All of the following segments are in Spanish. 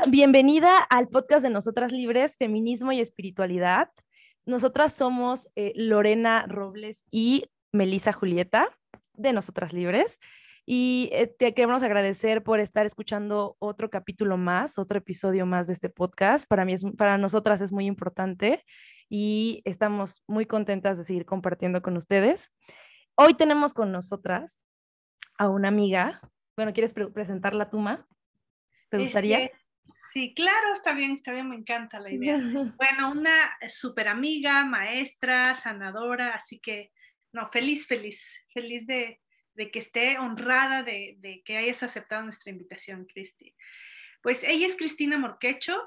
Hola, bienvenida al podcast de Nosotras Libres, Feminismo y Espiritualidad. Nosotras somos eh, Lorena Robles y Melisa Julieta de Nosotras Libres. Y eh, te queremos agradecer por estar escuchando otro capítulo más, otro episodio más de este podcast. Para mí, es, para nosotras es muy importante y estamos muy contentas de seguir compartiendo con ustedes. Hoy tenemos con nosotras a una amiga. Bueno, ¿quieres presentarla tú, Ma? ¿Te gustaría? Este, sí, claro, está bien, está bien, me encanta la idea. Bueno, una súper amiga, maestra, sanadora, así que, no, feliz, feliz, feliz de, de que esté honrada de, de, que hayas aceptado nuestra invitación, Cristi. Pues ella es Cristina Morquecho.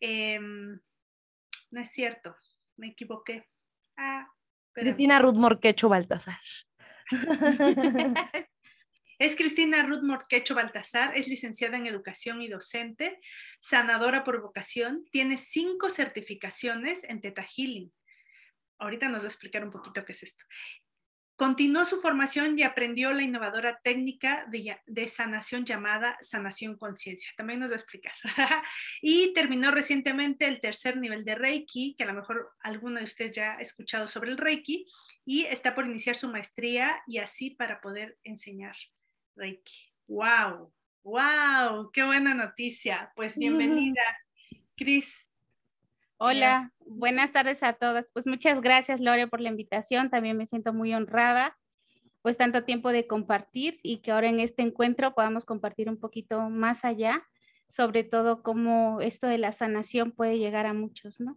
Eh, no es cierto, me equivoqué. Ah, Cristina Ruth Morquecho Baltasar. Es Cristina Ruth Morquecho Baltasar, es licenciada en educación y docente, sanadora por vocación, tiene cinco certificaciones en Teta Healing. Ahorita nos va a explicar un poquito qué es esto. Continuó su formación y aprendió la innovadora técnica de, sanación llamada sanación conciencia. También nos va a explicar. y terminó recientemente el tercer nivel de Reiki, que a lo mejor alguno de ustedes ya ha escuchado sobre el Reiki, y está por iniciar su maestría y así para poder enseñar Reiki. ¡Wow! ¡Wow! ¡Qué buena noticia! Pues bienvenida, Cris. Hola, buenas tardes a todas. Pues muchas gracias, Lore, por la invitación. También me siento muy honrada, pues tanto tiempo de compartir y que ahora en este encuentro podamos compartir un poquito más allá, sobre todo cómo esto de la sanación puede llegar a muchos, ¿no?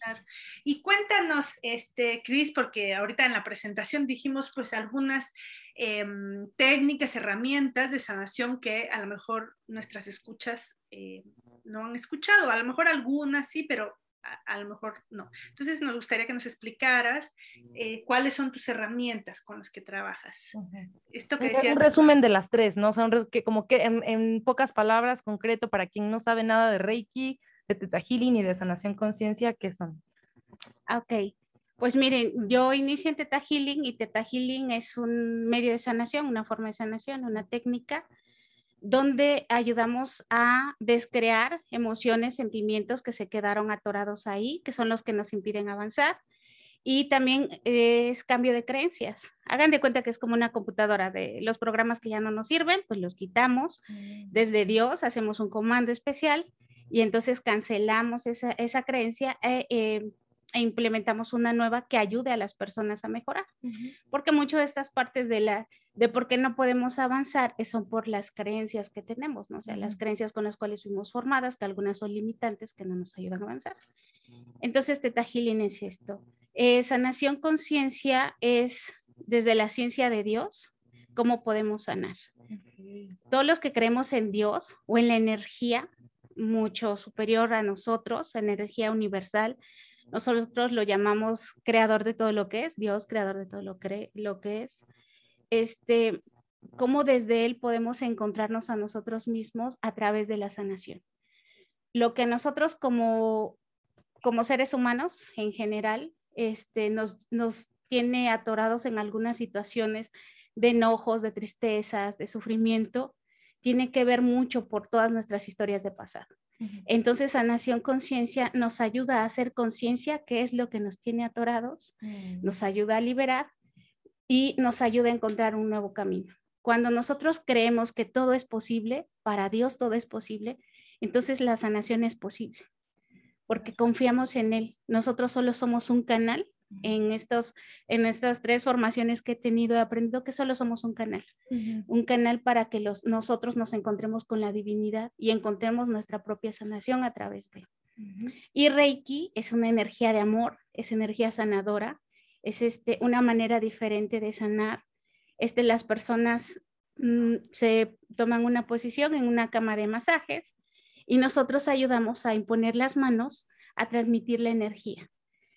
Claro. Y cuéntanos, este, Cris, porque ahorita en la presentación dijimos pues algunas Em, técnicas, herramientas de sanación que a lo mejor nuestras escuchas eh, no han escuchado, a lo mejor algunas sí, pero a, lo mejor no. Entonces nos gustaría que nos explicaras eh, cuáles son tus herramientas con las que trabajas. Esto que decías, un resumen de las tres, ¿no? O sea, que como que en, en, pocas palabras, concreto, para quien no sabe nada de Reiki, de Teta Healing y de sanación conciencia, ¿qué son? Ok. Pues miren, yo inicié en Teta Healing y Teta Healing es un medio de sanación, una forma de sanación, una técnica donde ayudamos a descrear emociones, sentimientos que se quedaron atorados ahí, que son los que nos impiden avanzar. Y también es cambio de creencias. Hagan de cuenta que es como una computadora de los programas que ya no nos sirven, pues los quitamos. Mm. Desde Dios hacemos un comando especial y entonces cancelamos esa, esa creencia eh, eh, e implementamos una nueva que ayude a las personas a mejorar. Porque muchas de estas partes de la de por qué no podemos avanzar son por las creencias que tenemos, ¿no? O sea, las creencias con las cuales fuimos formadas, que algunas son limitantes que no nos ayudan a avanzar. Entonces, Teta Healing es esto. Eh, sanación conciencia es desde la ciencia de Dios, cómo podemos sanar. Todos los que creemos en Dios o en la energía mucho superior a nosotros, energía universal, nosotros lo llamamos creador de todo lo que es, Dios creador de todo lo, que, es. Este, cómo desde Él podemos encontrarnos a nosotros mismos a través de la sanación. Lo que nosotros como, como seres humanos en general este, nos, nos tiene atorados en algunas situaciones de enojos, de tristezas, de sufrimiento, tiene que ver mucho por todas nuestras historias de pasado. Entonces, sanación conciencia nos ayuda a hacer conciencia qué es lo que nos tiene atorados, mm. nos ayuda a liberar y nos ayuda a encontrar un nuevo camino. Cuando nosotros creemos que todo es posible, para Dios todo es posible, entonces la sanación es posible, porque confiamos en Él. Nosotros solo somos un canal en, estos, en estas tres formaciones que he tenido, he aprendido que solo somos un canal, un canal para que los, nosotros nos encontremos con la divinidad y encontremos nuestra propia sanación a través de. Y Reiki es una energía de amor, es energía sanadora, es este, una manera diferente de sanar. Este, las personas mm, se toman una posición en una cama de masajes y nosotros ayudamos a imponer las manos a transmitir la energía.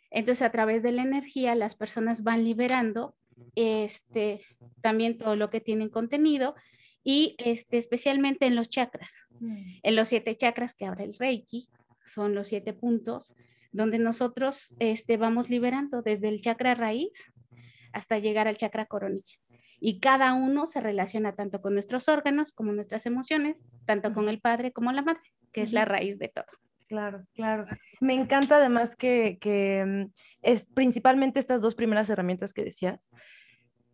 Entonces, a través de la energía, las personas van liberando este, también todo lo que tienen contenido y este, especialmente en los chakras, mm. en los siete chakras que abre el Reiki, son los siete puntos donde nosotros este, vamos liberando desde el chakra raíz hasta llegar al chakra coronilla. y cada uno se relaciona tanto con nuestros órganos como nuestras emociones, tanto con el padre como la madre, que es la raíz de todo. Claro, claro. Me encanta además que, que mm, es principalmente estas dos primeras herramientas que decías,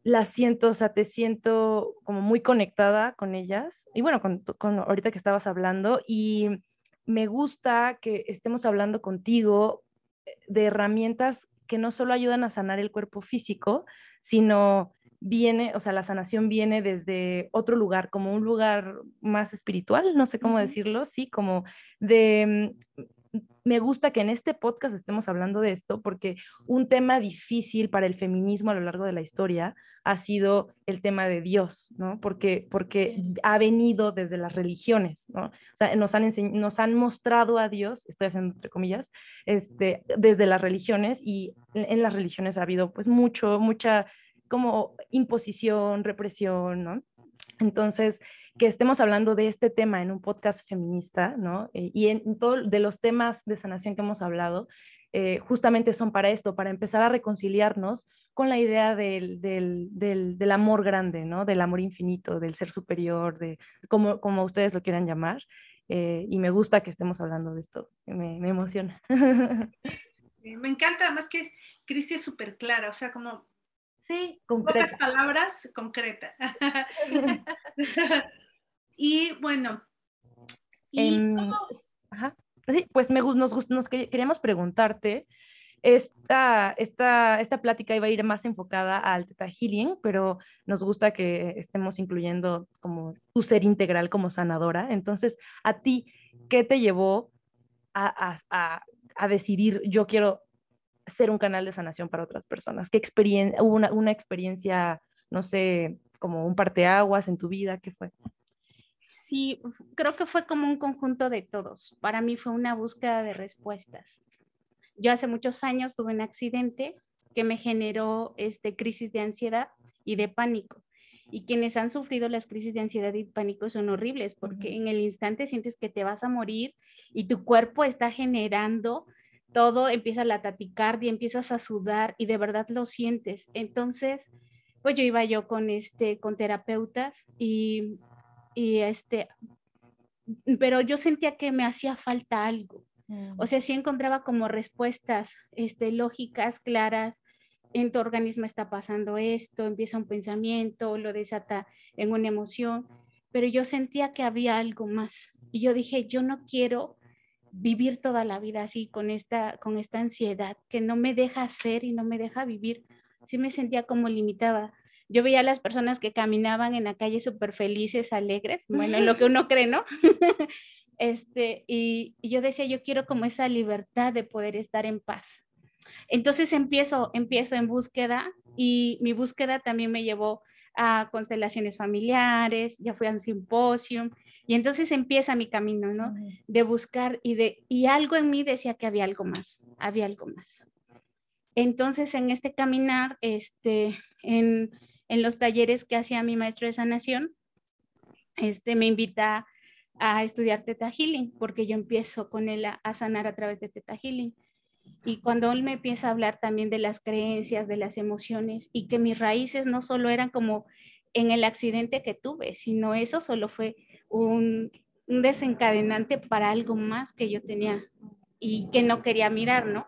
las siento, o sea, te siento como muy conectada con ellas. Y bueno, con, con, ahorita que estabas hablando, y me gusta que estemos hablando contigo eh, de herramientas que no solo ayudan a sanar el cuerpo físico, sino viene, o sea, la sanación viene desde otro lugar, como un lugar más espiritual, no sé cómo decirlo, sí, como de, mm, me gusta que en este podcast estemos hablando de esto porque un tema difícil para el feminismo a lo largo de la historia ha sido el tema de Dios, ¿no? Porque, porque ha venido desde las religiones, ¿no? O sea, nos han, nos han mostrado a Dios, estoy haciendo entre comillas, este, desde las religiones y en las religiones ha habido pues mucho, mucha como imposición, represión, ¿no? Entonces, que estemos hablando de este tema en un podcast feminista, ¿no? Eh, y en todos de los temas de sanación que hemos hablado, eh, justamente son para esto, para empezar a reconciliarnos con la idea del, del, del, amor grande, ¿no? Del amor infinito, del ser superior, de como, como ustedes lo quieran llamar. Eh, y me gusta que estemos hablando de esto, me, me emociona. me encanta, además que Cristi es súper clara, o sea, como Sí, concreta. Pocas palabras, concreta. y bueno. Em, pues me, nos, nos queríamos preguntarte, esta, esta, esta plática iba a ir más enfocada al Teta Healing, pero nos gusta que estemos incluyendo como tu ser integral como sanadora. Entonces, a ti, ¿qué te llevó a, a, a decidir, yo quiero ser un canal de sanación para otras personas? ¿Qué experiencia, hubo una, una, experiencia, no sé, como un parteaguas en tu vida? ¿Qué fue? Sí, creo que fue como un conjunto de todos. Para mí fue una búsqueda de respuestas. Yo hace muchos años tuve un accidente que me generó este, crisis de ansiedad y de pánico. Y quienes han sufrido las crisis de ansiedad y pánico son horribles porque en el instante sientes que te vas a morir y tu cuerpo está generando todo empieza la taticardia, empiezas a sudar y de verdad lo sientes. Entonces, pues yo iba yo con este, con terapeutas y, y este, pero yo sentía que me hacía falta algo. Mm. O sea, sí encontraba como respuestas este, lógicas, claras, en tu organismo está pasando esto, empieza un pensamiento, lo desata en una emoción, pero yo sentía que había algo más. Y yo dije, yo no quiero vivir toda la vida así, con esta, con esta ansiedad que no me deja ser y no me deja vivir. Sí me sentía como limitada. Yo veía a las personas que caminaban en la calle súper felices, alegres, bueno, en lo que uno cree, ¿no? este, y, y, yo decía, yo quiero como esa libertad de poder estar en paz. Entonces empiezo, empiezo en búsqueda y mi búsqueda también me llevó a constelaciones familiares, ya fui a un simposio, y entonces empieza mi camino, ¿no? De buscar y de, y algo en mí decía que había algo más, había algo más. Entonces en este caminar, este, en, en los talleres que hacía mi maestro de sanación, este, me invita a estudiar Teta Healing, porque yo empiezo con él a, a sanar a través de Teta Healing. Y cuando él me empieza a hablar también de las creencias, de las emociones, y que mis raíces no solo eran como en el accidente que tuve, sino eso solo fue un, desencadenante para algo más que yo tenía y que no quería mirar, ¿no?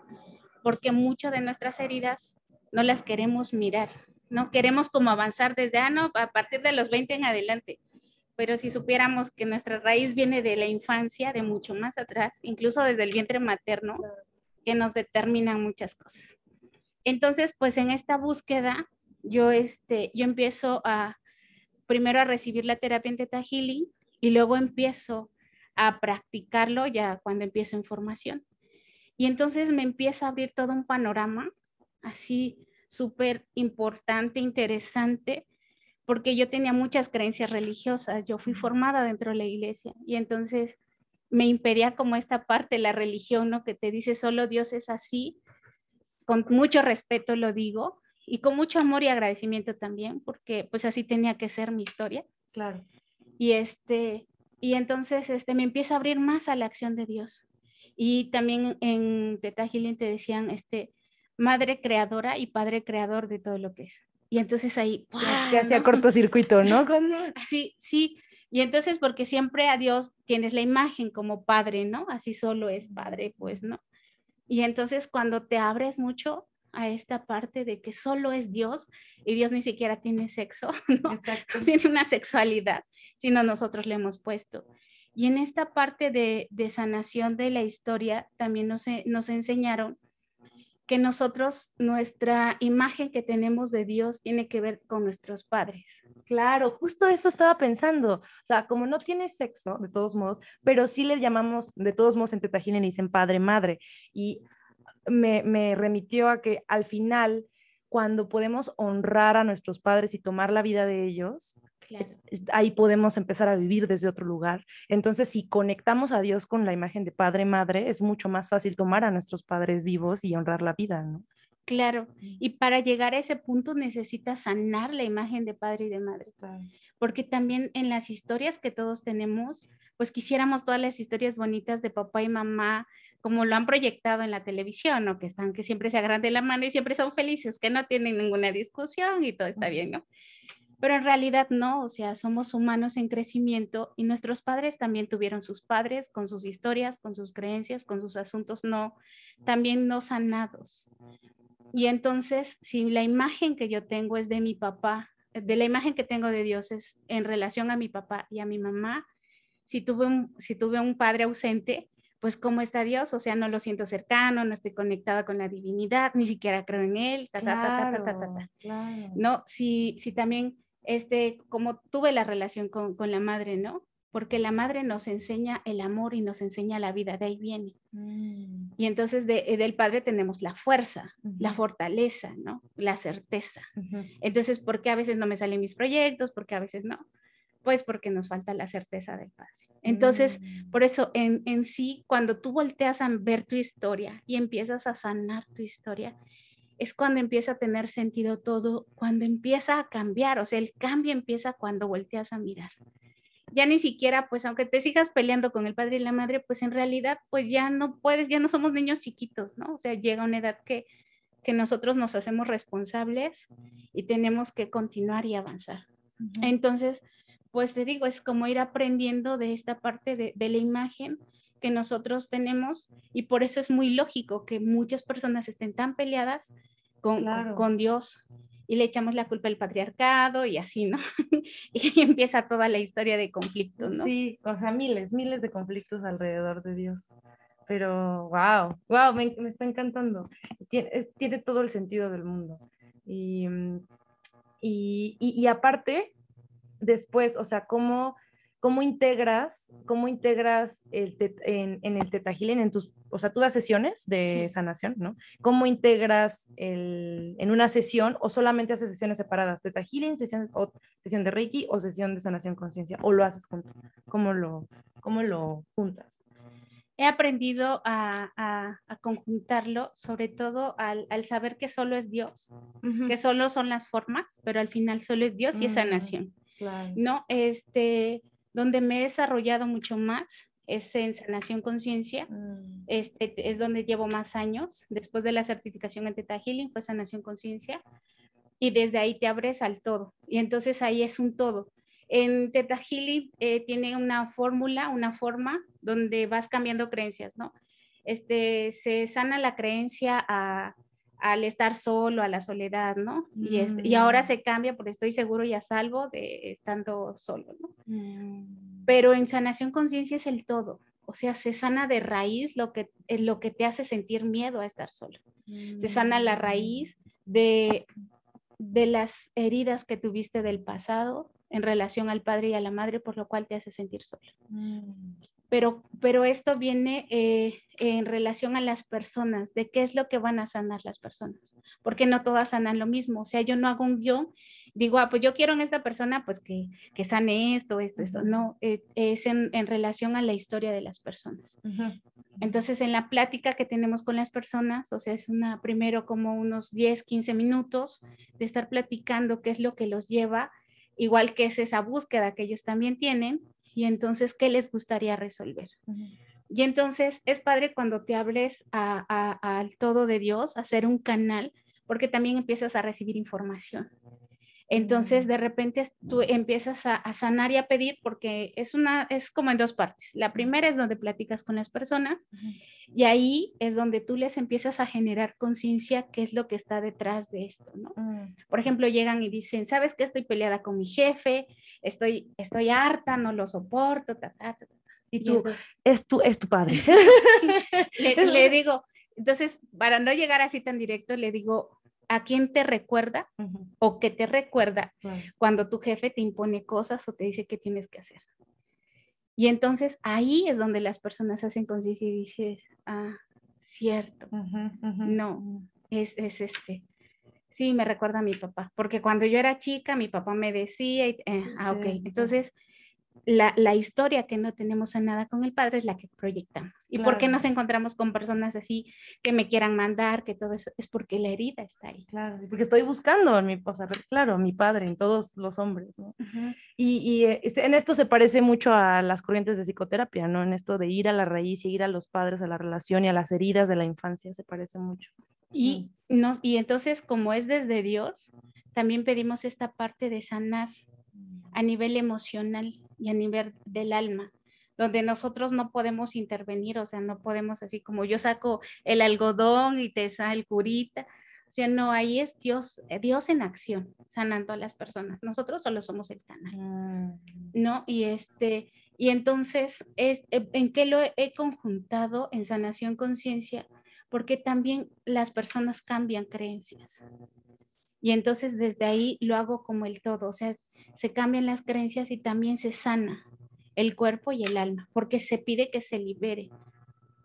Porque muchas de nuestras heridas no las queremos mirar, ¿no? Queremos como avanzar desde, ah, no, a partir de los 20 en adelante. Pero si supiéramos que nuestra raíz viene de la infancia, de mucho más atrás, incluso desde el vientre materno, que nos determinan muchas cosas. Entonces, pues en esta búsqueda, yo, este, yo empiezo a, primero a recibir la terapia en Theta Healing, y luego empiezo a practicarlo ya cuando empiezo en formación. Y entonces me empieza a abrir todo un panorama así súper importante, interesante, porque yo tenía muchas creencias religiosas, yo fui formada dentro de la iglesia y entonces me impedía como esta parte, la religión, ¿no? Que te dice solo Dios es así, con mucho respeto lo digo y con mucho amor y agradecimiento también, porque pues así tenía que ser mi historia. Claro. Y, este, y entonces este, me empiezo a abrir más a la acción de Dios. Y también en Teta Healing te decían, este, madre creadora y padre creador de todo lo que es. Y entonces ahí... Que hacía cortocircuito, ¿no? Sí, sí. Y entonces, porque siempre a Dios tienes la imagen como padre, ¿no? Así solo es padre, pues, ¿no? Y entonces cuando te abres mucho a esta parte de que solo es Dios y Dios ni siquiera tiene sexo, ¿no? Exacto. Tiene una sexualidad, sino nosotros le hemos puesto. Y en esta parte de, de sanación de la historia también nos, nos enseñaron que nosotros, nuestra imagen que tenemos de Dios tiene que ver con nuestros padres. Claro, justo eso estaba pensando. O sea, como no tiene sexo, de todos modos, pero sí le llamamos, de todos modos en Tetagil le dicen padre, madre. Y me, me remitió a que al final, cuando podemos honrar a nuestros padres y tomar la vida de ellos, ahí podemos empezar a vivir desde otro lugar. Entonces, si conectamos a Dios con la imagen de padre, madre, es mucho más fácil tomar a nuestros padres vivos y honrar la vida, ¿no? Claro, y para llegar a ese punto necesitas sanar la imagen de padre y de madre. Porque también en las historias que todos tenemos, pues quisiéramos todas las historias bonitas de papá y mamá, como lo han proyectado en la televisión, ¿no? Que están, que siempre se agarran de la mano y siempre son felices, que no tienen ninguna discusión y todo está bien, ¿no? Pero en realidad no, o sea, somos humanos en crecimiento y nuestros padres también tuvieron sus padres con sus historias, con sus creencias, con sus asuntos no, también no sanados. Y entonces, si la imagen que yo tengo es de mi papá, de la imagen que tengo de Dios es en relación a mi papá y a mi mamá, si tuve un, si tuve un padre ausente, pues cómo está Dios, o sea, no lo siento cercano, no estoy conectada con la divinidad, ni siquiera creo en él, ta, ta, ta, ta, ta, ta, No, si, si también este, como tuve la relación con, la madre, ¿no? Porque la madre nos enseña el amor y nos enseña la vida, de ahí viene. Mm. Y entonces de, del padre tenemos la fuerza, la fortaleza, ¿no? La certeza. Entonces, ¿por qué a veces no me salen mis proyectos? ¿Por qué a veces no? Pues porque nos falta la certeza del padre. Entonces, mm. por eso en, en sí, cuando tú volteas a ver tu historia y empiezas a sanar tu historia, es cuando empieza a tener sentido todo, cuando empieza a cambiar, o sea, el cambio empieza cuando volteas a mirar. Ya ni siquiera, pues aunque te sigas peleando con el padre y la madre, pues en realidad, pues ya no puedes, ya no somos niños chiquitos, ¿no? O sea, llega una edad que, que nosotros nos hacemos responsables y tenemos que continuar y avanzar. Entonces, pues te digo, es como ir aprendiendo de esta parte de, de la imagen que nosotros tenemos y por eso es muy lógico que muchas personas estén tan peleadas con, con Dios y le echamos la culpa al patriarcado y así, ¿no? y empieza toda la historia de conflictos, ¿no? Sí, o sea, miles, miles de conflictos alrededor de Dios. Pero, wow, wow, me, está encantando. Tiene, tiene, todo el sentido del mundo. Y, y, y, y aparte, después, o sea, cómo ¿cómo integras, cómo integras el en, el Teta en tus, o sea, tú das sesiones de sanación, ¿no? ¿Cómo integras el, en una sesión o solamente haces sesiones separadas, Teta Healing, sesión, o, sesión de Reiki o sesión de sanación conciencia, o lo haces junto? ¿Cómo lo, cómo lo juntas? He aprendido a, a, conjuntarlo, sobre todo al, al, saber que solo es Dios, que solo son las formas, pero al final solo es Dios y es mm, sanación. Claro. No, este, donde me he desarrollado mucho más es en sanación conciencia, mm. este, es donde llevo más años, después de la certificación en Teta Healing, pues sanación conciencia, y desde ahí te abres al todo, y entonces ahí es un todo. En Teta Healing eh, tiene una fórmula, una forma donde vas cambiando creencias, ¿no? Este, se sana la creencia a, al estar solo, a la soledad, ¿no? Y, este, y ahora mm. se cambia porque estoy seguro y a salvo de estando solo, ¿no? Mm. Pero en sanación conciencia es el todo, o sea, se sana de raíz lo que, eh, lo que te hace sentir miedo a estar solo. Se sana la raíz de, de las heridas que tuviste del pasado en relación al padre y a la madre, por lo cual te hace sentir solo. Pero, pero esto viene eh, en relación a las personas, de qué es lo que van a sanar las personas, porque no todas sanan lo mismo, o sea, yo no hago un guion, digo, ah, pues yo quiero en esta persona, pues que, que sane esto, esto, esto, no, eh, es en, en, relación a la historia de las personas. Entonces, en la plática que tenemos con las personas, o sea, es una, primero como unos 10, 15 minutos de estar platicando qué es lo que los lleva, igual que es esa búsqueda que ellos también tienen, y entonces, ¿qué les gustaría resolver? Y entonces es padre cuando te hables al todo de Dios, hacer un canal, porque también empiezas a recibir información. Entonces, de repente tú empiezas a, sanar y a pedir porque es una, es como en dos partes. La primera es donde platicas con las personas y ahí es donde tú les empiezas a generar conciencia qué es lo que está detrás de esto, ¿no? Mm. Por ejemplo, llegan y dicen, ¿sabes qué? Estoy peleada con mi jefe, estoy, estoy harta, no lo soporto, ta, ta, ta, Y tú, es, tu, es tu padre. le, le digo, entonces, para no llegar así tan directo, le digo, a quién te recuerda o qué te recuerda cuando tu jefe te impone cosas o te dice qué tienes que hacer. Y entonces ahí es donde las personas hacen conciencia y dices, ah, cierto, no, es, es, este. Sí, me recuerda a mi papá, porque cuando yo era chica, mi papá me decía, eh, ah, ok, entonces la, historia que no tenemos nada con el Padre es la que proyectamos. ¿Y por qué nos encontramos con personas así que me quieran mandar, que todo eso? Es porque la herida está ahí. Claro, porque estoy buscando mi, o claro, mi Padre, en todos los hombres, ¿no? Y, y eh, en esto se parece mucho a las corrientes de psicoterapia, ¿no? En esto de ir a la raíz y ir a los padres, a la relación y a las heridas de la infancia, se parece mucho. Y, nos, y entonces, como es desde Dios, también pedimos esta parte de sanar a nivel emocional y a nivel del alma, donde nosotros no podemos intervenir, o sea, no podemos así como yo saco el algodón y te sale el curita, o sea, no, ahí es Dios, eh, Dios en acción, sanando a las personas. Nosotros solo somos el canal, mm. ¿no? Y este, y entonces, es, eh, ¿en qué lo he conjuntado en sanación conciencia? Porque también las personas cambian creencias. Y entonces desde ahí lo hago como el todo, o sea, se cambian las creencias y también se sana el cuerpo y el alma, porque se pide que se libere.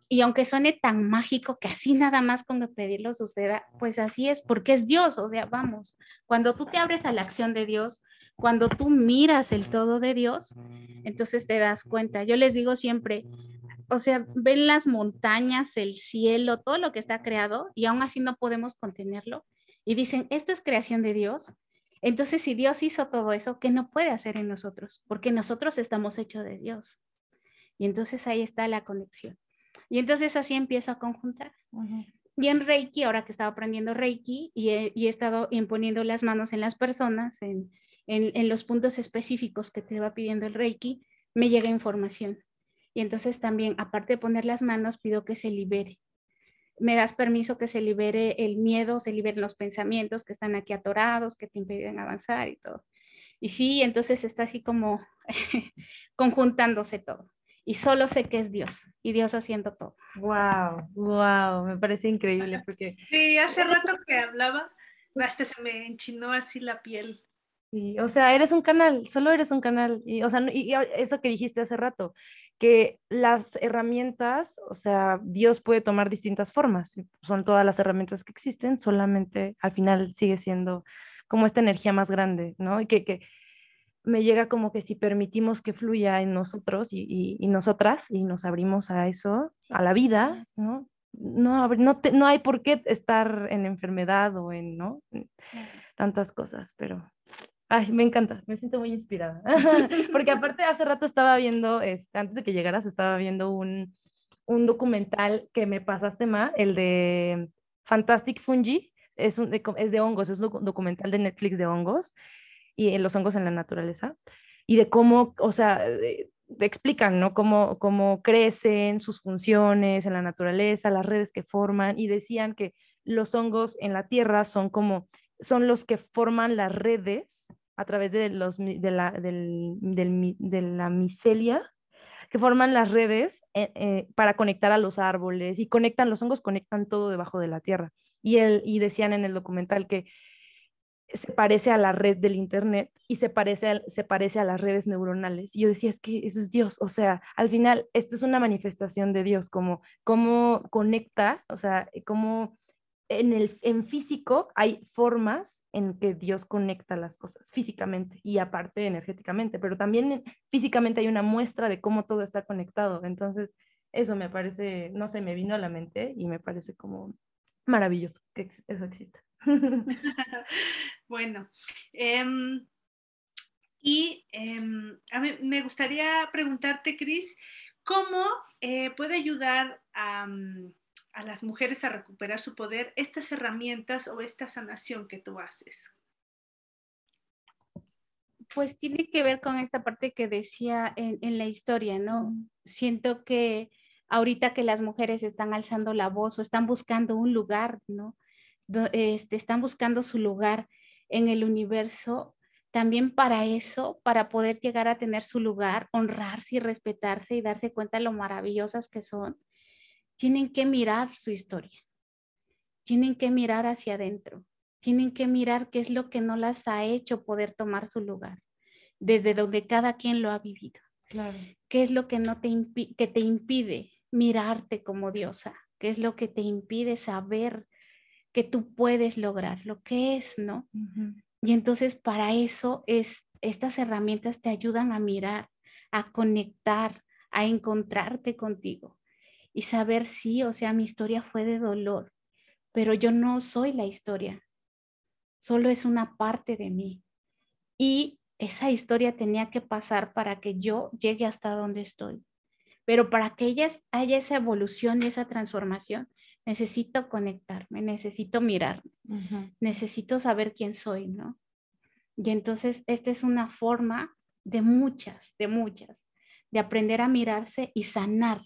Y aunque suene tan mágico que así nada más con pedirlo suceda, pues así es, porque es Dios, o sea, vamos, cuando tú te abres a la acción de Dios, cuando tú miras el todo de Dios, entonces te das cuenta. Yo les digo siempre, o sea, ven las montañas, el cielo, todo lo que está creado y aún así no podemos contenerlo. Y dicen, esto es creación de Dios. Entonces, si Dios hizo todo eso, ¿qué no puede hacer en nosotros? Porque nosotros estamos hechos de Dios. Y entonces ahí está la conexión. Y entonces así empiezo a conjuntar. Y en Reiki, ahora que he estado aprendiendo Reiki y he, estado imponiendo las manos en las personas, en, en, los puntos específicos que te va pidiendo el Reiki, me llega información. Y entonces también, aparte de poner las manos, pido que se libere me das permiso que se libere el miedo, se liberen los pensamientos que están aquí atorados, que te impiden avanzar y todo. Y sí, entonces está así como conjuntándose todo. Y solo sé que es Dios y Dios haciendo todo. Wow, wow, me parece increíble porque... Sí, hace rato que hablaba, hasta se me enchinó así la piel. Sí, o sea, eres un canal, solo eres un canal. Y, o sea, y eso que dijiste hace rato, que las herramientas, o sea, Dios puede tomar distintas formas, son todas las herramientas que existen, solamente al final sigue siendo como esta energía más grande, ¿no? Y que, que me llega como que si permitimos que fluya en nosotros y, y, nosotras y nos abrimos a eso, a la vida, ¿no? No, no, no hay por qué estar en enfermedad o en, ¿no? Tantas cosas, pero Ay, me encanta, me siento muy inspirada. Porque aparte hace rato estaba viendo, este, antes de que llegaras, estaba viendo un, un documental que me pasaste más, el de Fantastic Fungi, es, un, es de hongos, es un documental de Netflix de hongos y los hongos en la naturaleza y de cómo, o sea, explican, ¿no? Cómo, cómo crecen, sus funciones en la naturaleza, las redes que forman y decían que los hongos en la tierra son como, son los que forman las redes a través de, los, de, la, del, de la micelia que forman las redes eh, eh, para conectar a los árboles y conectan, los hongos conectan todo debajo de la tierra. Y, el, y decían en el documental que se parece a la red del Internet y se parece, a, se parece a las redes neuronales. Y yo decía, es que eso es Dios, o sea, al final esto es una manifestación de Dios, como cómo conecta, o sea, cómo en el en físico hay formas en que Dios conecta las cosas físicamente y aparte energéticamente, pero también físicamente hay una muestra de cómo todo está conectado. Entonces, eso me parece, no sé, me vino a la mente y me parece como maravilloso que eso exista. bueno, em, y em, a mí me gustaría preguntarte, Cris, ¿cómo eh, puede ayudar a... Mm, a las mujeres a recuperar su poder estas herramientas o esta sanación que tú haces? Pues tiene que ver con esta parte que decía en, en la historia, ¿no? Siento que ahorita que las mujeres están alzando la voz o están buscando un lugar, ¿no? Este, están buscando su lugar en el universo, también para eso, para poder llegar a tener su lugar, honrarse y respetarse y darse cuenta de lo maravillosas que son, tienen que mirar su historia, tienen que mirar hacia adentro, tienen que mirar qué es lo que no las ha hecho poder tomar su lugar, desde donde cada quien lo ha vivido. Claro. ¿Qué es lo que, no te, que te impide mirarte como diosa? ¿Qué es lo que te impide saber que tú puedes lograr lo que es, no? Y entonces para eso es, estas herramientas te ayudan a mirar, a conectar, a encontrarte contigo y saber si, o sea, mi historia fue de dolor, pero yo no soy la historia, solo es una parte de mí. Y esa historia tenía que pasar para que yo llegue hasta donde estoy. Pero para que haya esa evolución y esa transformación, necesito conectarme, necesito mirarme, necesito saber quién soy, ¿no? Y entonces esta es una forma de muchas, de muchas, de aprender a mirarse y sanar,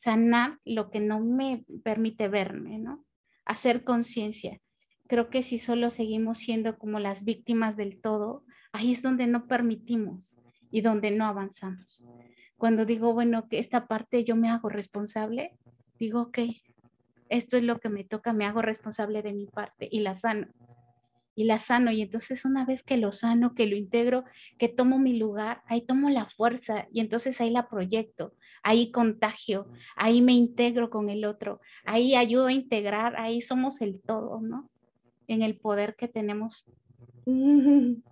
sanar lo que no me permite verme, ¿no? Hacer conciencia. Creo que si solo seguimos siendo como las víctimas del todo, ahí es donde no permitimos y donde no avanzamos. Cuando digo, bueno, que esta parte yo me hago responsable, digo, ok, esto es lo que me toca, me hago responsable de mi parte y la sano. Y la sano. Y entonces una vez que lo sano, que lo integro, que tomo mi lugar, ahí tomo la fuerza y entonces ahí la proyecto, ahí contagio, ahí me integro con el otro, ahí ayudo a integrar, ahí somos el todo, ¿no? En el poder que tenemos.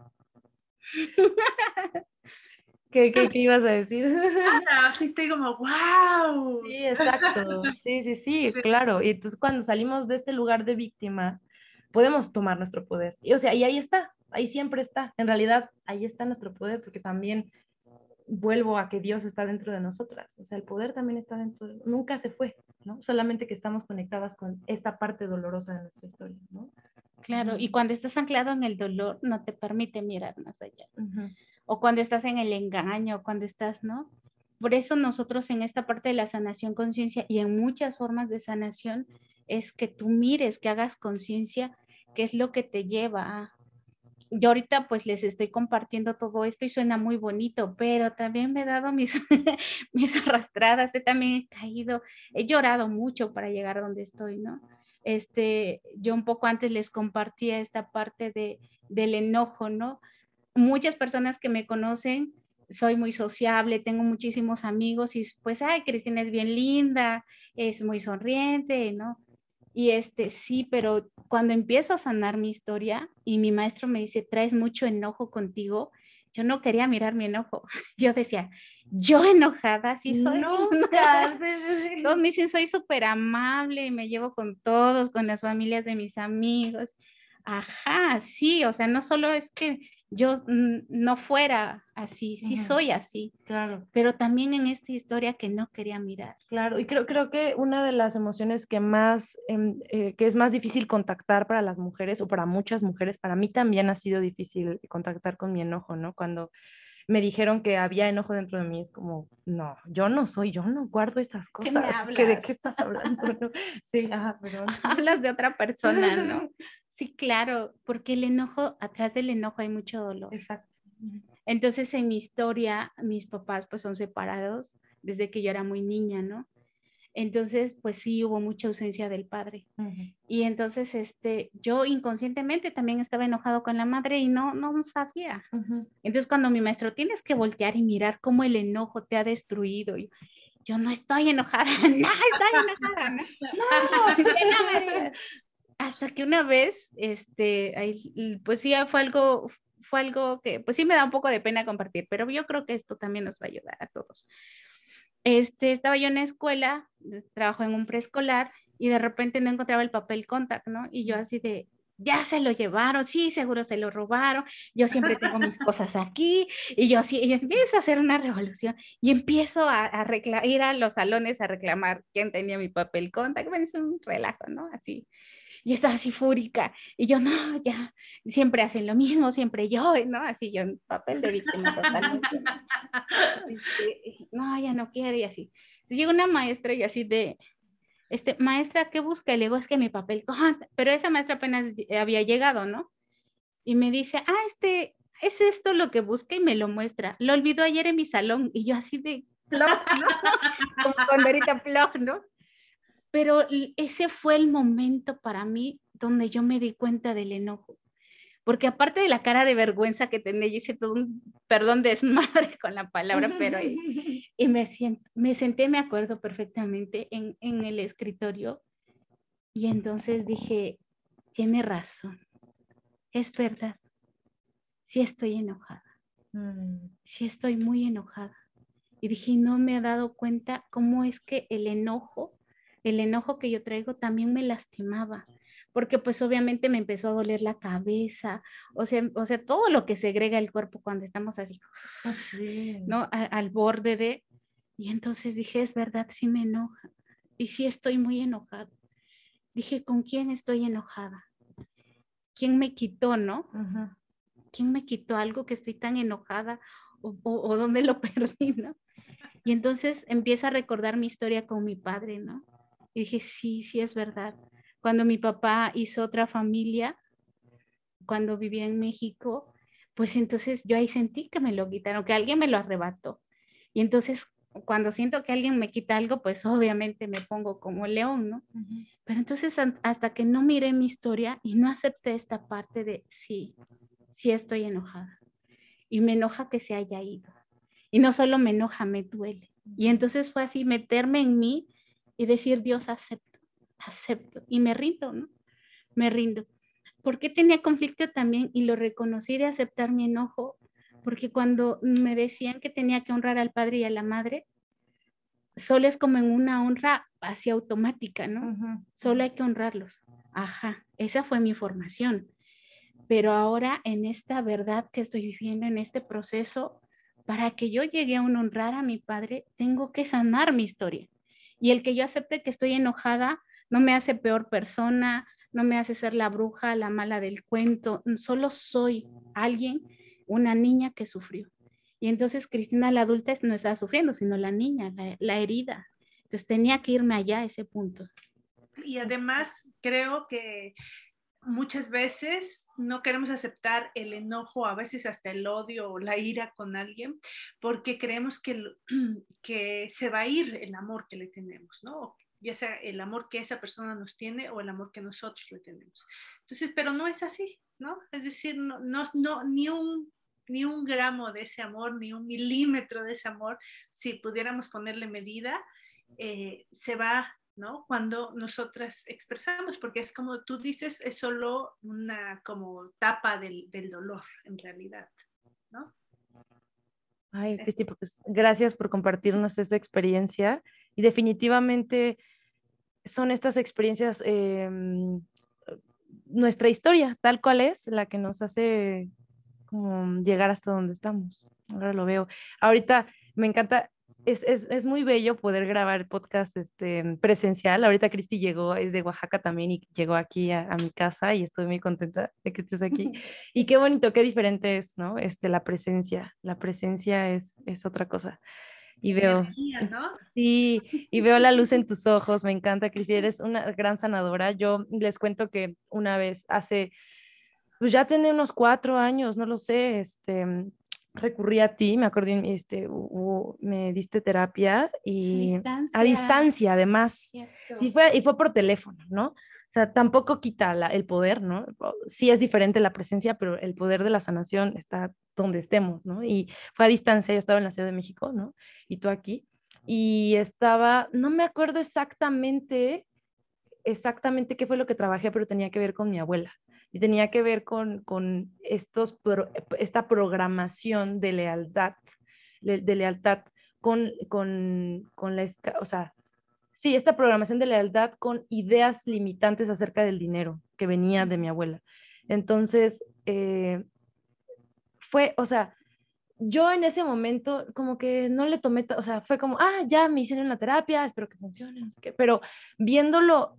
¿Qué, qué, qué ibas a decir? Nada, sí estoy como, wow. Sí, exacto. Sí, sí, sí, claro. Y entonces cuando salimos de este lugar de víctima, podemos tomar nuestro poder. Y, o sea, y ahí está, ahí siempre está. En realidad, ahí está nuestro poder, porque también vuelvo a que Dios está dentro de nosotras. O sea, el poder también está dentro de nunca se fue, ¿no? Solamente que estamos conectadas con esta parte dolorosa de nuestra historia, ¿no? Claro, y cuando estás anclado en el dolor, no te permite mirar más allá o cuando estás en el engaño, cuando estás, ¿no? Por eso nosotros en esta parte de la sanación conciencia y en muchas formas de sanación es que tú mires, que hagas conciencia, qué es lo que te lleva a... Yo ahorita pues les estoy compartiendo todo esto y suena muy bonito, pero también me he dado mis, mis arrastradas, he también caído, he llorado mucho para llegar a donde estoy, ¿no? Este, yo un poco antes les compartía esta parte de, del enojo, ¿no? muchas personas que me conocen, soy muy sociable, tengo muchísimos amigos y pues, ay, Cristina es bien linda, es muy sonriente, ¿no? Y este, sí, pero cuando empiezo a sanar mi historia y mi maestro me dice, traes mucho enojo contigo, yo no quería mirar mi enojo. Yo decía, yo enojada, sí soy. Nunca. Todos me dicen, soy súper amable me llevo con todos, con las familias de mis amigos. Ajá, sí, o sea, no solo es que yo no fuera así, sí soy así. Claro. Pero también en esta historia que no quería mirar. Claro, y creo, creo que una de las emociones que más, em, eh, que es más difícil contactar para las mujeres o para muchas mujeres, para mí también ha sido difícil contactar con mi enojo, ¿no? Cuando me dijeron que había enojo dentro de mí, es como, no, yo no soy, yo no guardo esas cosas. ¿Qué ¿De qué estás hablando? Sí, ajá, pero... Hablas de otra persona, ¿no? Sí, claro, porque el enojo, atrás del enojo hay mucho dolor. Exacto. Entonces, en mi historia, mis papás pues son separados desde que yo era muy niña, ¿no? Entonces, pues sí hubo mucha ausencia del padre. Y entonces, este, yo inconscientemente también estaba enojado con la madre y no, no sabía. Entonces, cuando mi maestro, tienes que voltear y mirar cómo el enojo te ha destruido. Yo, yo no estoy enojada, no estoy enojada, no, no, no me digas hasta que una vez, este, pues sí, fue algo, fue algo que, pues sí me da un poco de pena compartir, pero yo creo que esto también nos va a ayudar a todos. Este, estaba yo en la escuela, trabajo en un preescolar y de repente no encontraba el papel contact, ¿no? Y yo así de, ya se lo llevaron, sí, seguro se lo robaron, yo siempre tengo mis cosas aquí, y yo así, y empiezo a hacer una revolución, y empiezo a, a ir a los salones a reclamar quién tenía mi papel contact, bueno, es un relajo, ¿no? Así. Y estaba así fúrica. Y yo, no, ya, siempre hacen lo mismo, siempre yo, ¿no? Así yo en papel de víctima totalmente. Este, no, ya no quiero y así. Entonces llega una maestra y así de, este, maestra, ¿qué busca? Y le digo, es que mi papel, pero esa maestra apenas había llegado, ¿no? Y me dice, ah, este, es esto lo que busca y me lo muestra. Lo olvidó ayer en mi salón y yo así de, ¿no? Como plog, ¿no? Pero ese fue el momento para mí donde yo me di cuenta del enojo. Porque aparte de la cara de vergüenza que tenía, yo hice todo un, perdón, desmadre con la palabra, pero y, y me, siento, me senté, me acuerdo perfectamente, en, en el escritorio y entonces dije, tiene razón, es verdad, sí estoy enojada, mm. sí estoy muy enojada. Y dije, no me he dado cuenta cómo es que el enojo el enojo que yo traigo también me lastimaba, porque pues obviamente me empezó a doler la cabeza, o sea, o sea todo lo que segrega el cuerpo cuando estamos así, ah, ¿no? al borde de... Y entonces dije, es verdad, sí me enoja, y sí estoy muy enojada. Dije, ¿con quién estoy enojada? ¿Quién me quitó, no? ¿Quién me quitó algo que estoy tan enojada o, o dónde lo perdí, no? Y entonces empieza a recordar mi historia con mi padre, ¿no? Y dije, sí, sí es verdad. Cuando mi papá hizo otra familia, cuando vivía en México, pues entonces yo ahí sentí que me lo quitaron, que alguien me lo arrebató. Y entonces cuando siento que alguien me quita algo, pues obviamente me pongo como león, ¿no? Pero entonces hasta que no miré mi historia y no acepté esta parte de sí, sí estoy enojada. Y me enoja que se haya ido. Y no solo me enoja, me duele. Y entonces fue así meterme en mí y decir, Dios, acepto, acepto y me rindo, ¿no? Me rindo. ¿Por qué tenía conflicto también y lo reconocí de aceptar mi enojo? Porque cuando me decían que tenía que honrar al padre y a la madre, solo es como en una honra así automática, ¿no? Solo hay que honrarlos. Ajá, esa fue mi formación. Pero ahora en esta verdad que estoy viviendo, en este proceso, para que yo llegue a honrar a mi padre, tengo que sanar mi historia. Y el que yo acepte que estoy enojada no me hace peor persona, no me hace ser la bruja, la mala del cuento, solo soy alguien, una niña que sufrió. Y entonces Cristina, la adulta, no estaba sufriendo, sino la niña, la, la herida. Entonces tenía que irme allá a ese punto. Y además creo que muchas veces no queremos aceptar el enojo, a veces hasta el odio o la ira con alguien, porque creemos que, que se va a ir el amor que le tenemos, ¿no? Ya sea el amor que esa persona nos tiene o el amor que nosotros le tenemos. Entonces, pero no es así, ¿no? Es decir, no, no, no ni un ni un gramo de ese amor, ni un milímetro de ese amor, si pudiéramos ponerle medida, eh, se va ¿no? Cuando nosotras expresamos, porque es como tú dices, es solo una como tapa del, dolor en realidad, ¿no? Ay, pues gracias por compartirnos esta experiencia y definitivamente son estas experiencias, em, nuestra historia tal cual es, la que nos hace llegar hasta donde estamos. Ahora lo veo. Ahorita me encanta es, es, es, muy bello poder grabar podcast este, presencial. Ahorita Cristi llegó, es de Oaxaca también y llegó aquí a, a, mi casa y estoy muy contenta de que estés aquí. Y qué bonito, qué diferente es, ¿no? Este, la presencia, la presencia es, es otra cosa. Y veo, ¿no? sí, y veo la luz en tus ojos, me encanta, Cristi, eres una gran sanadora. Yo les cuento que una vez hace, pues ya tiene unos cuatro años, no lo sé, este, recurrí a ti, me acuerdo, este, me diste terapia y a distancia, además. Sí fue, y fue por teléfono, ¿no? O sea, tampoco quita el poder, ¿no? Sí es diferente la presencia, pero el poder de la sanación está donde estemos, ¿no? Y fue a distancia, yo estaba en la Ciudad de México, ¿no? Y tú aquí. Y estaba, no me acuerdo exactamente, exactamente qué fue lo que trabajé, pero tenía que ver con mi abuela y tenía que ver con, con estos esta programación de lealtad, de, lealtad con, con, con la, o sea, sí, esta programación de lealtad con ideas limitantes acerca del dinero que venía de mi abuela. Entonces, eh, fue, o sea, yo en ese momento como que no le tomé, o sea, fue como, ah, ya me hicieron la terapia, espero que funcione, pero viéndolo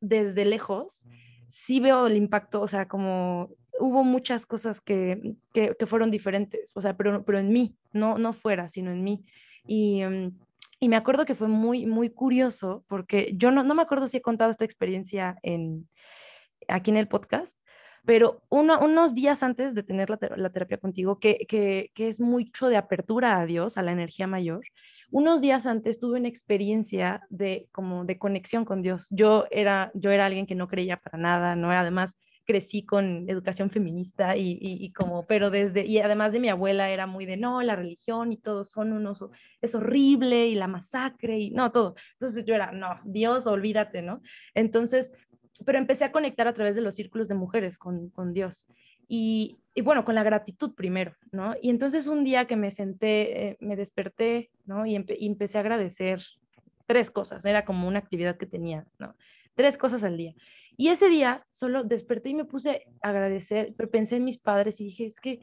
desde lejos, sí veo el impacto, o sea, como hubo muchas cosas que, que, fueron diferentes, o sea, pero, pero en mí, no, no fuera, sino en mí. Y, mm, y me acuerdo que fue muy, muy curioso, porque yo no, no me acuerdo si he contado esta experiencia en, aquí en el podcast, pero unos días antes de tener la, la terapia contigo, que, que, que, es mucho de apertura a Dios, a la energía mayor, unos días antes tuve una experiencia de como de conexión con Dios. Yo era, yo era alguien que no creía para nada, ¿no? Además, crecí con educación feminista y, y, como, pero desde, y además de mi abuela era muy de, no, la religión y todo son unos, es horrible y la masacre y no, todo. Entonces yo era, no, Dios, olvídate, ¿no? Entonces, pero empecé a conectar a través de los círculos de mujeres con, con Dios. Y, bueno, con la gratitud primero, ¿no? Y entonces un día que me senté, eh, me desperté, ¿no? Y, empecé a agradecer tres cosas, era como una actividad que tenía, ¿no? Tres cosas al día. Y ese día solo desperté y me puse a agradecer, pero pensé en mis padres y dije, es que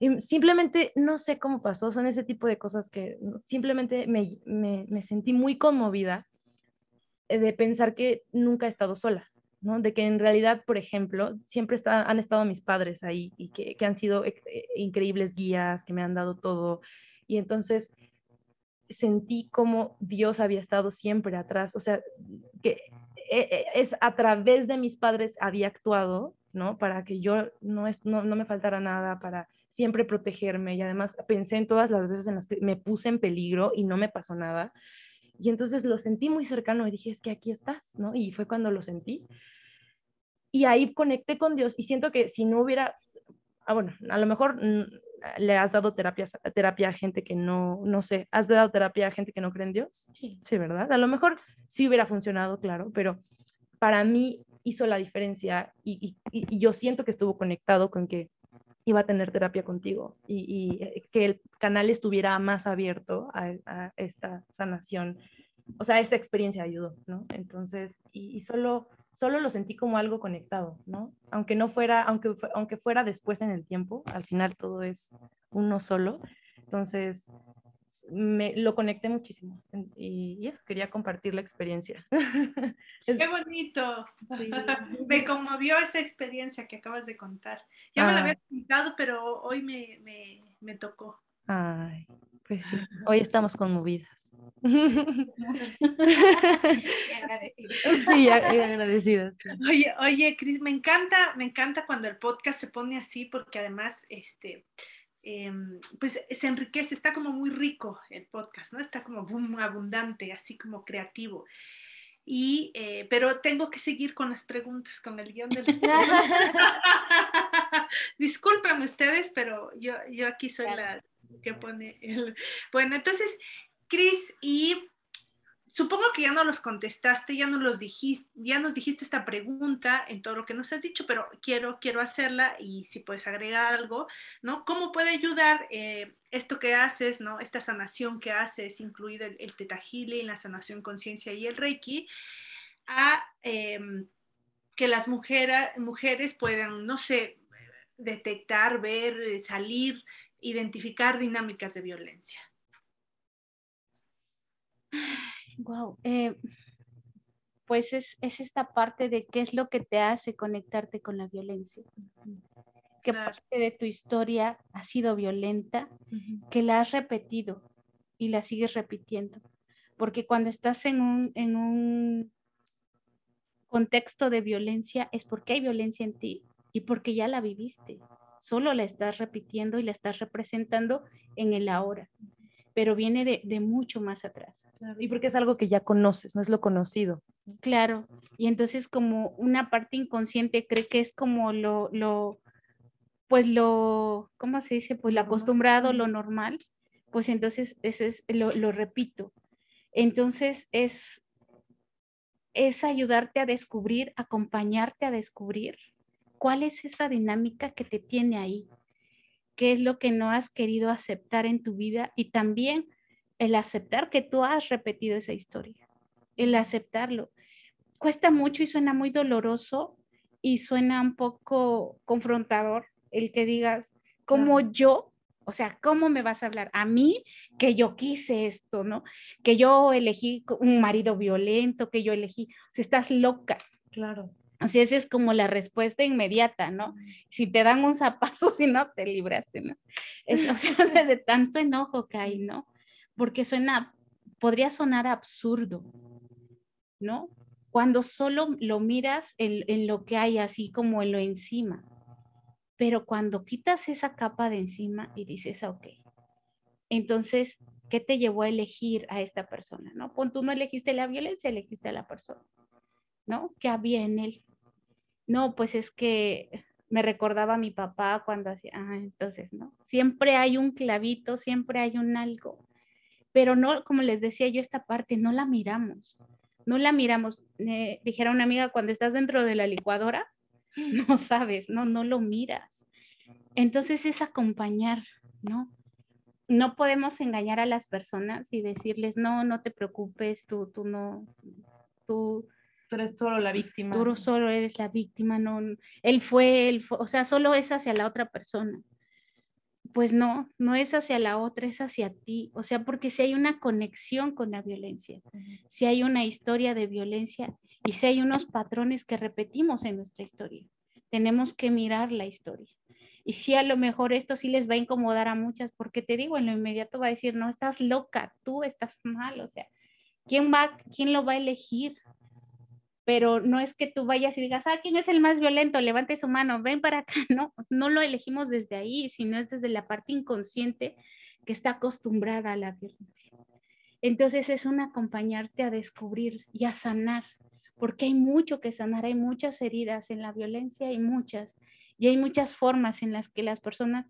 em, simplemente no sé cómo pasó, son ese tipo de cosas que simplemente me, me, me sentí muy conmovida eh, de pensar que nunca he estado sola, ¿no? De que en realidad, por ejemplo, siempre está, han estado mis padres ahí y que, que han sido eh, increíbles guías, que me han dado todo. Y entonces sentí como Dios había estado siempre atrás, o sea, que e, e, es a través de mis padres había actuado, ¿no? Para que yo no, no, no me faltara nada, para siempre protegerme y además pensé en todas las veces en las que me puse en peligro y no me pasó nada. Y entonces lo sentí muy cercano y dije, es que aquí estás, ¿no? Y fue cuando lo sentí. Y ahí conecté con Dios y siento que si no hubiera, ah, bueno, a lo mejor mm, le has dado terapia, terapia a gente que no, no sé, has dado terapia a gente que no cree en Dios. Sí. Sí, ¿verdad? A lo mejor sí hubiera funcionado, claro, pero para mí hizo la diferencia y, y, yo siento que estuvo conectado con que iba a tener terapia contigo y, y eh, que el canal estuviera más abierto a, a, esta sanación. O sea, esa experiencia ayudó, ¿no? Entonces, y, solo solo lo sentí como algo conectado, ¿no? Aunque no fuera, aunque, aunque fuera después en el tiempo, al final todo es uno solo. Entonces, me lo conecté muchísimo y, quería compartir la experiencia. Bonito. me conmovió esa experiencia que acabas de contar. Ya me la había ah. contado, pero hoy me, me, me tocó. Ay, pues sí, hoy estamos conmovidas. Sí, agradecidas. Oye, oye, Cris, me encanta, me encanta cuando el podcast se pone así, porque además, este, em, pues se enriquece, está como muy rico el podcast, ¿no? Está como muy abundante, así como creativo. Y, eh, pero tengo que seguir con las preguntas, con el guion de las preguntas. Discúlpenme ustedes, pero yo, yo aquí soy la que pone el... Bueno, entonces, Cris, y supongo que ya no los contestaste, ya, no los dijiste, ya nos dijiste esta pregunta en todo lo que nos has dicho, pero quiero, quiero hacerla y si puedes agregar algo, ¿no? ¿Cómo puede ayudar eh, esto que haces. Esta sanación que haces, incluida el, el Teta la sanación conciencia y el Reiki, a em, que las mujeres, mujeres puedan, no sé, detectar, ver, salir, identificar dinámicas de violencia? Wow. Eh, pues es, esta parte de qué es lo que te hace conectarte con la violencia. ¿Qué parte de tu historia ha sido violenta, que la has repetido y la sigues repitiendo? Porque cuando estás en un, en un contexto de violencia es porque hay violencia en ti y porque ya la viviste. Solo la estás repitiendo y la estás representando en el ahora pero viene de, mucho más atrás. Y porque es algo que ya conoces, no es lo conocido. Claro, y entonces como una parte inconsciente cree que es como lo, lo pues lo, ¿cómo se dice? Pues lo acostumbrado, lo normal, pues entonces ese es, lo, lo repito. Entonces es, es ayudarte a descubrir, acompañarte a descubrir cuál es esa dinámica que te tiene ahí, qué es lo que no has querido aceptar en tu vida y también el aceptar que tú has repetido esa historia, el aceptarlo. Cuesta mucho y suena muy doloroso y suena un poco confrontador el que digas, como yo, o sea, ¿cómo me vas a hablar a mí que yo quise esto, ¿no? Que yo elegí un marido violento, que yo elegí, si estás loca. Claro. O sea, esa es como la respuesta inmediata, ¿no? Si te dan un zapazo, si no, te libraste, ¿no? Es, o sea, de, tanto enojo que hay, ¿no? Porque suena, podría sonar absurdo, ¿no? Cuando solo lo miras en, en lo que hay, así como en lo encima. Pero cuando quitas esa capa de encima y dices, ah, ok, entonces, ¿qué te llevó a elegir a esta persona? ¿No? Pues tú no elegiste la violencia, elegiste a la persona, ¿no? ¿Qué había en él? No, pues es que me recordaba a mi papá cuando hacía, ah, entonces, ¿no? Siempre hay un clavito, siempre hay un algo, pero no, como les decía yo, esta parte no la miramos, no la miramos. dijera una amiga, cuando estás dentro de la licuadora, no sabes, no, no lo miras. Entonces es acompañar, ¿no? No podemos engañar a las personas y decirles, no, no te preocupes, tú, tú no, tú Tú eres solo la víctima. Tú solo eres la víctima, no, él fue, él o sea, solo es hacia la otra persona. Pues no, no es hacia la otra, es hacia ti. O sea, porque si hay una conexión con la violencia, si hay una historia de violencia y si hay unos patrones que repetimos en nuestra historia, tenemos que mirar la historia. Y si a lo mejor esto sí les va a incomodar a muchas, porque te digo, en lo inmediato va a decir, no, estás loca, tú estás mal, o sea, ¿quién va, quién lo va a elegir? Pero no es que tú vayas y digas, ah, ¿quién es el más violento? Levante su mano, ven para acá, no, no lo elegimos desde ahí, sino es desde la parte inconsciente que está acostumbrada a la violencia. Entonces es un acompañarte a descubrir y a sanar, porque hay mucho que sanar, hay muchas heridas en la violencia, hay muchas, y hay muchas formas en las que las personas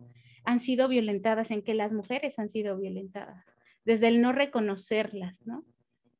han sido violentadas, en que las mujeres han sido violentadas, desde el no reconocerlas, ¿no?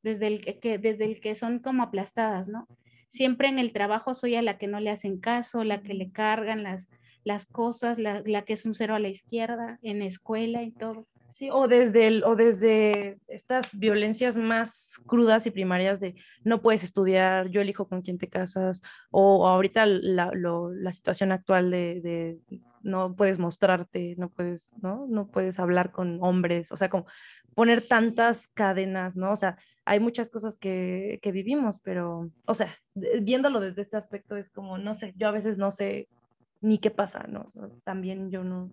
Desde el que, desde el que son como aplastadas, ¿no? Siempre en el trabajo soy a la que no le hacen caso, la que le cargan las, las cosas, la, la que es un cero a la izquierda, en escuela y todo. Sí, o desde, el, o desde estas violencias más crudas y primarias de no puedes estudiar, yo elijo con quién te casas, o, ahorita la, la, situación actual de, de, no puedes mostrarte, no puedes, ¿no? No puedes hablar con hombres, o sea, como poner tantas cadenas, ¿no? O sea, hay muchas cosas que, que vivimos, pero, o sea, viéndolo desde este aspecto es como, no sé, yo a veces no sé ni qué pasa, ¿no? también yo no.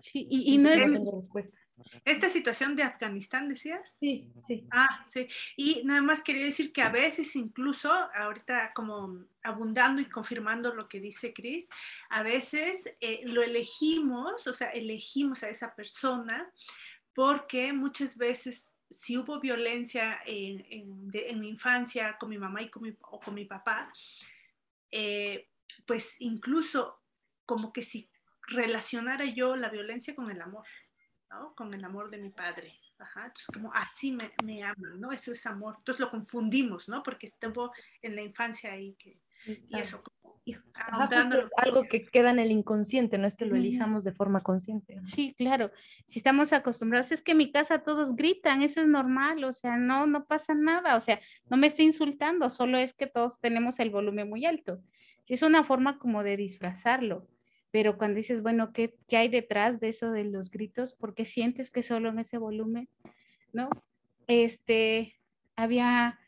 Sí, y, y no es... respuestas. Esta situación de Afganistán, decías? Sí, sí. Ah, sí. Y nada más quería decir que a veces incluso, ahorita como abundando y confirmando lo que dice Cris, a veces eh, lo elegimos, o sea, elegimos a esa persona porque muchas veces si hubo violencia en, mi infancia con mi mamá y con mi, o con mi papá, eh, pues incluso como que si relacionara yo la violencia con el amor, ¿no? Con el amor de mi padre. Entonces, como así me, me aman, ¿no? Eso es amor. Entonces lo confundimos, ¿no? Porque estuvo en la infancia ahí que, y eso, es algo que queda en el inconsciente, no es que lo elijamos de forma consciente. Sí, claro. Si estamos acostumbrados, es que en mi casa todos gritan, eso es normal, o sea, no, no pasa nada, o sea, no me está insultando, solo es que todos tenemos el volumen muy alto. Es una forma como de disfrazarlo, pero cuando dices, bueno, ¿qué, qué hay detrás de eso de los gritos? ¿Por qué sientes que solo en ese volumen? ¿No? Este, había,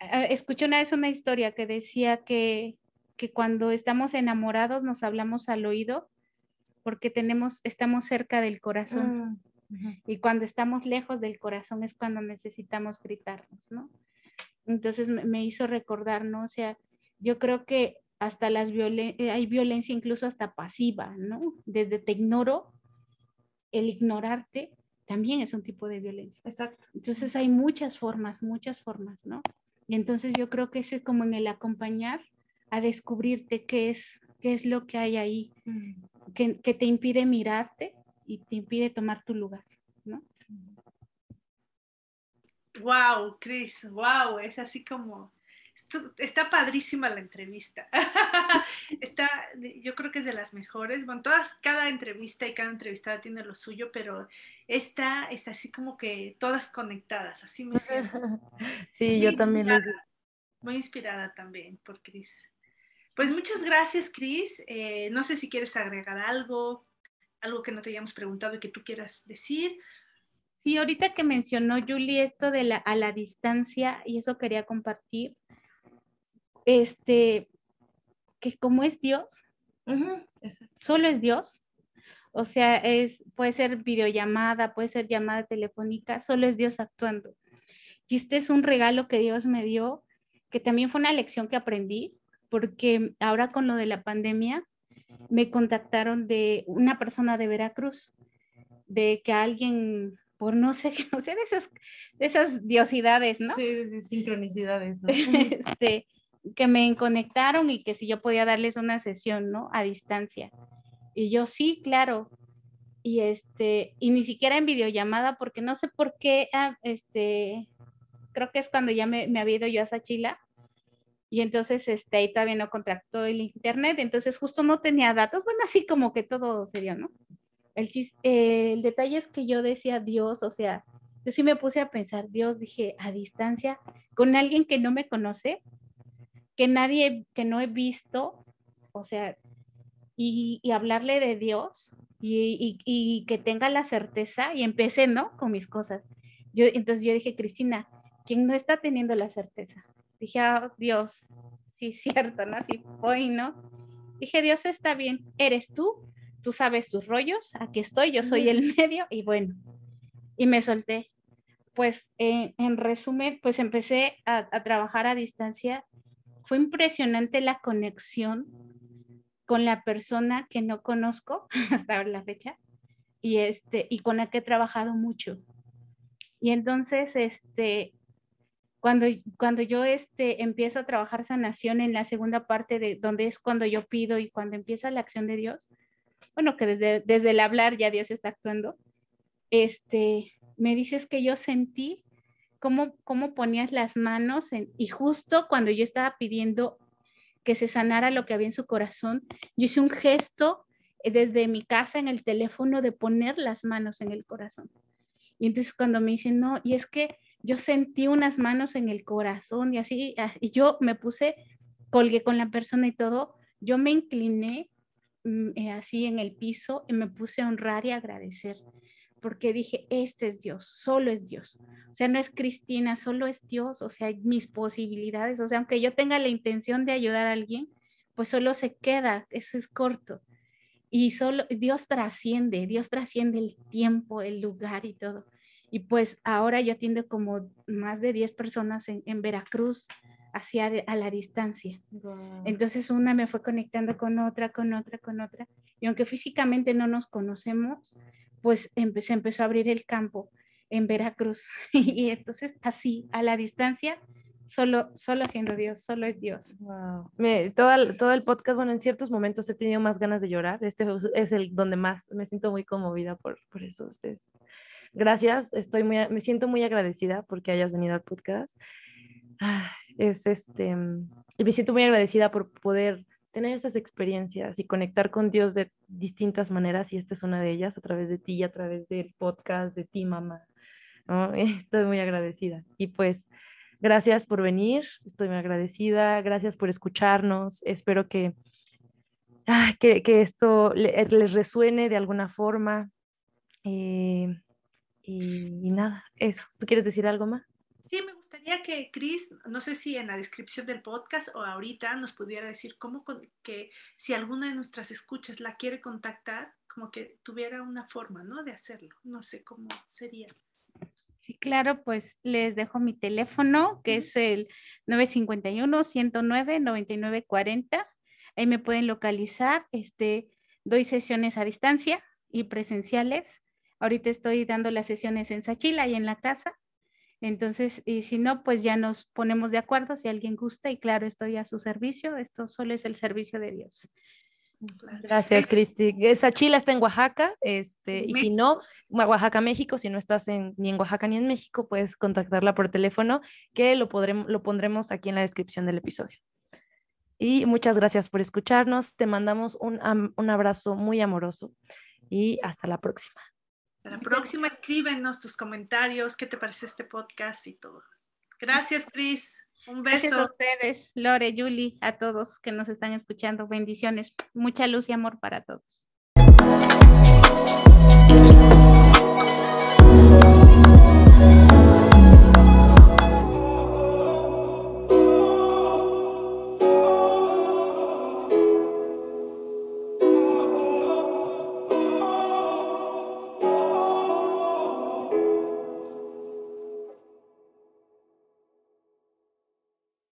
eh, escuché una vez una historia que decía que que cuando estamos enamorados nos hablamos al oído porque tenemos, estamos cerca del corazón. Mm, y cuando estamos lejos del corazón es cuando necesitamos gritarnos, ¿no? Entonces me hizo recordar, ¿no? O sea, yo creo que hasta las eh, hay violencia incluso hasta pasiva, ¿no? Desde te ignoro, el ignorarte también es un tipo de violencia. Exacto. Entonces hay muchas formas, muchas formas, ¿no? Y entonces yo creo que ese es como en el acompañar a descubrirte qué es, qué es lo que hay ahí, mm. que, que, te impide mirarte y te impide tomar tu lugar, ¿no? Wow, Chris, wow, es así como, está padrísima la entrevista. está, yo creo que es de las mejores. Bueno, todas, cada entrevista y cada entrevistada tiene lo suyo, pero esta está así como que todas conectadas, así me siento. Sí, yo también. Muy inspirada también por Chris. Pues muchas gracias, Cris. Eh, no sé si quieres agregar algo, algo que no te hayamos preguntado y que tú quieras decir. Sí, ahorita que mencionó Julie esto de la, a la distancia, y eso quería compartir. este, que como es Dios, solo es Dios, o sea, es, puede ser videollamada, puede ser llamada telefónica, solo es Dios actuando. Y este es un regalo que Dios me dio, que también fue una lección que aprendí, porque ahora con lo de la pandemia, me contactaron de una persona de Veracruz, de que alguien, por no sé qué, no sé, de esas, de esas diosidades, ¿no? Sí, sincronicidades, ¿no? este, que me conectaron y que si yo podía darles una sesión, ¿no? A distancia. Y yo, sí, claro. Y este, y ni siquiera en videollamada, porque no sé por qué, ah, este, creo que es cuando ya me, me había ido yo a Sachila, y entonces este, ahí todavía no contractó el internet, entonces justo no tenía datos, bueno, así como que todo sería, ¿no? El, eh, el detalle es que yo decía Dios, o sea, yo sí me puse a pensar, Dios, dije, a distancia, con alguien que no me conoce, que nadie, que no he visto, o sea, y, y hablarle de Dios y, y, y, que tenga la certeza, y empecé, ¿no? Con mis cosas. Yo, entonces yo dije, Cristina, ¿quién no está teniendo la certeza? Dije, oh, Dios, sí, cierto, ¿no? Sí, hoy, ¿no? Dije, Dios está bien, eres tú, tú sabes tus rollos, aquí estoy, yo soy el medio y bueno, y me solté. Pues en resumen, pues empecé a, a, trabajar a distancia. Fue impresionante la conexión con la persona que no conozco hasta la fecha y, este, y con la que he trabajado mucho. Y entonces, este, cuando, cuando yo este, empiezo a trabajar sanación en la segunda parte de donde es cuando yo pido y cuando empieza la acción de Dios, bueno, que desde, desde el hablar ya Dios está actuando, este, me dices que yo sentí cómo, cómo ponías las manos en, y justo cuando yo estaba pidiendo que se sanara lo que había en su corazón, yo hice un gesto eh, desde mi casa en el teléfono de poner las manos en el corazón. Y entonces cuando me dicen, no, y es que yo sentí unas manos en el corazón y así, ah, y yo me puse, colgué con la persona y todo, yo me incliné mm, eh, así en el piso y me puse a honrar y agradecer, porque dije, este es Dios, solo es Dios. O sea, no es Cristina, solo es Dios, o sea, mis posibilidades, o sea, aunque yo tenga la intención de ayudar a alguien, pues solo se queda, eso es corto. Y solo Dios trasciende, Dios trasciende el tiempo, el lugar y todo. Y pues ahora yo atiendo como más de 10 personas en, en Veracruz, hacia a la distancia. Entonces una me fue conectando con otra, con otra, con otra. Y aunque físicamente no nos conocemos, pues empecé, empezó a abrir el campo en Veracruz. y entonces así, a la distancia, solo, solo haciendo Dios, solo es Dios. Wow. Me, todo, todo el podcast, bueno, en ciertos momentos he tenido más ganas de llorar. Este es el donde más me siento muy conmovida por, por eso. Es, Gracias, estoy muy, me siento muy agradecida porque hayas venido al podcast. Ah, es este, y me siento muy agradecida por poder tener estas experiencias y conectar con Dios de distintas maneras y esta es una de ellas a través de ti y a través del podcast de ti, mamá. Estoy muy agradecida. Y pues gracias por venir, estoy muy agradecida, gracias por escucharnos, espero que, ah, que, que, esto les resuene de alguna forma. Eh, y, nada, eso. ¿Tú quieres decir algo más? Sí, me gustaría que Chris, no sé si en la descripción del podcast o ahorita nos pudiera decir cómo que si alguna de nuestras escuchas la quiere contactar, como que tuviera una forma, ¿no? De hacerlo. No sé cómo sería. Sí, claro, pues les dejo mi teléfono, que es el 951-109-9940. Ahí me pueden localizar. Este, doy sesiones a distancia y presenciales. Ahorita estoy dando las sesiones en Sachila y en la casa. Entonces, y si no, pues ya nos ponemos de acuerdo si alguien gusta y claro, estoy a su servicio. Esto solo es el servicio de Dios. Gracias, Cristi. Sachila está en Oaxaca, este, y si no, Oaxaca, México, si no estás en, ni en Oaxaca ni en México, puedes contactarla por teléfono, que lo, podremos, lo pondremos aquí en la descripción del episodio. Y muchas gracias por escucharnos. Te mandamos un, un abrazo muy amoroso y hasta la próxima. La próxima, escríbenos tus comentarios, qué te parece este podcast y todo. Gracias, Cris. Un beso. Gracias a ustedes, Lore, Julie, a todos que nos están escuchando. Bendiciones. Mucha luz y amor para todos.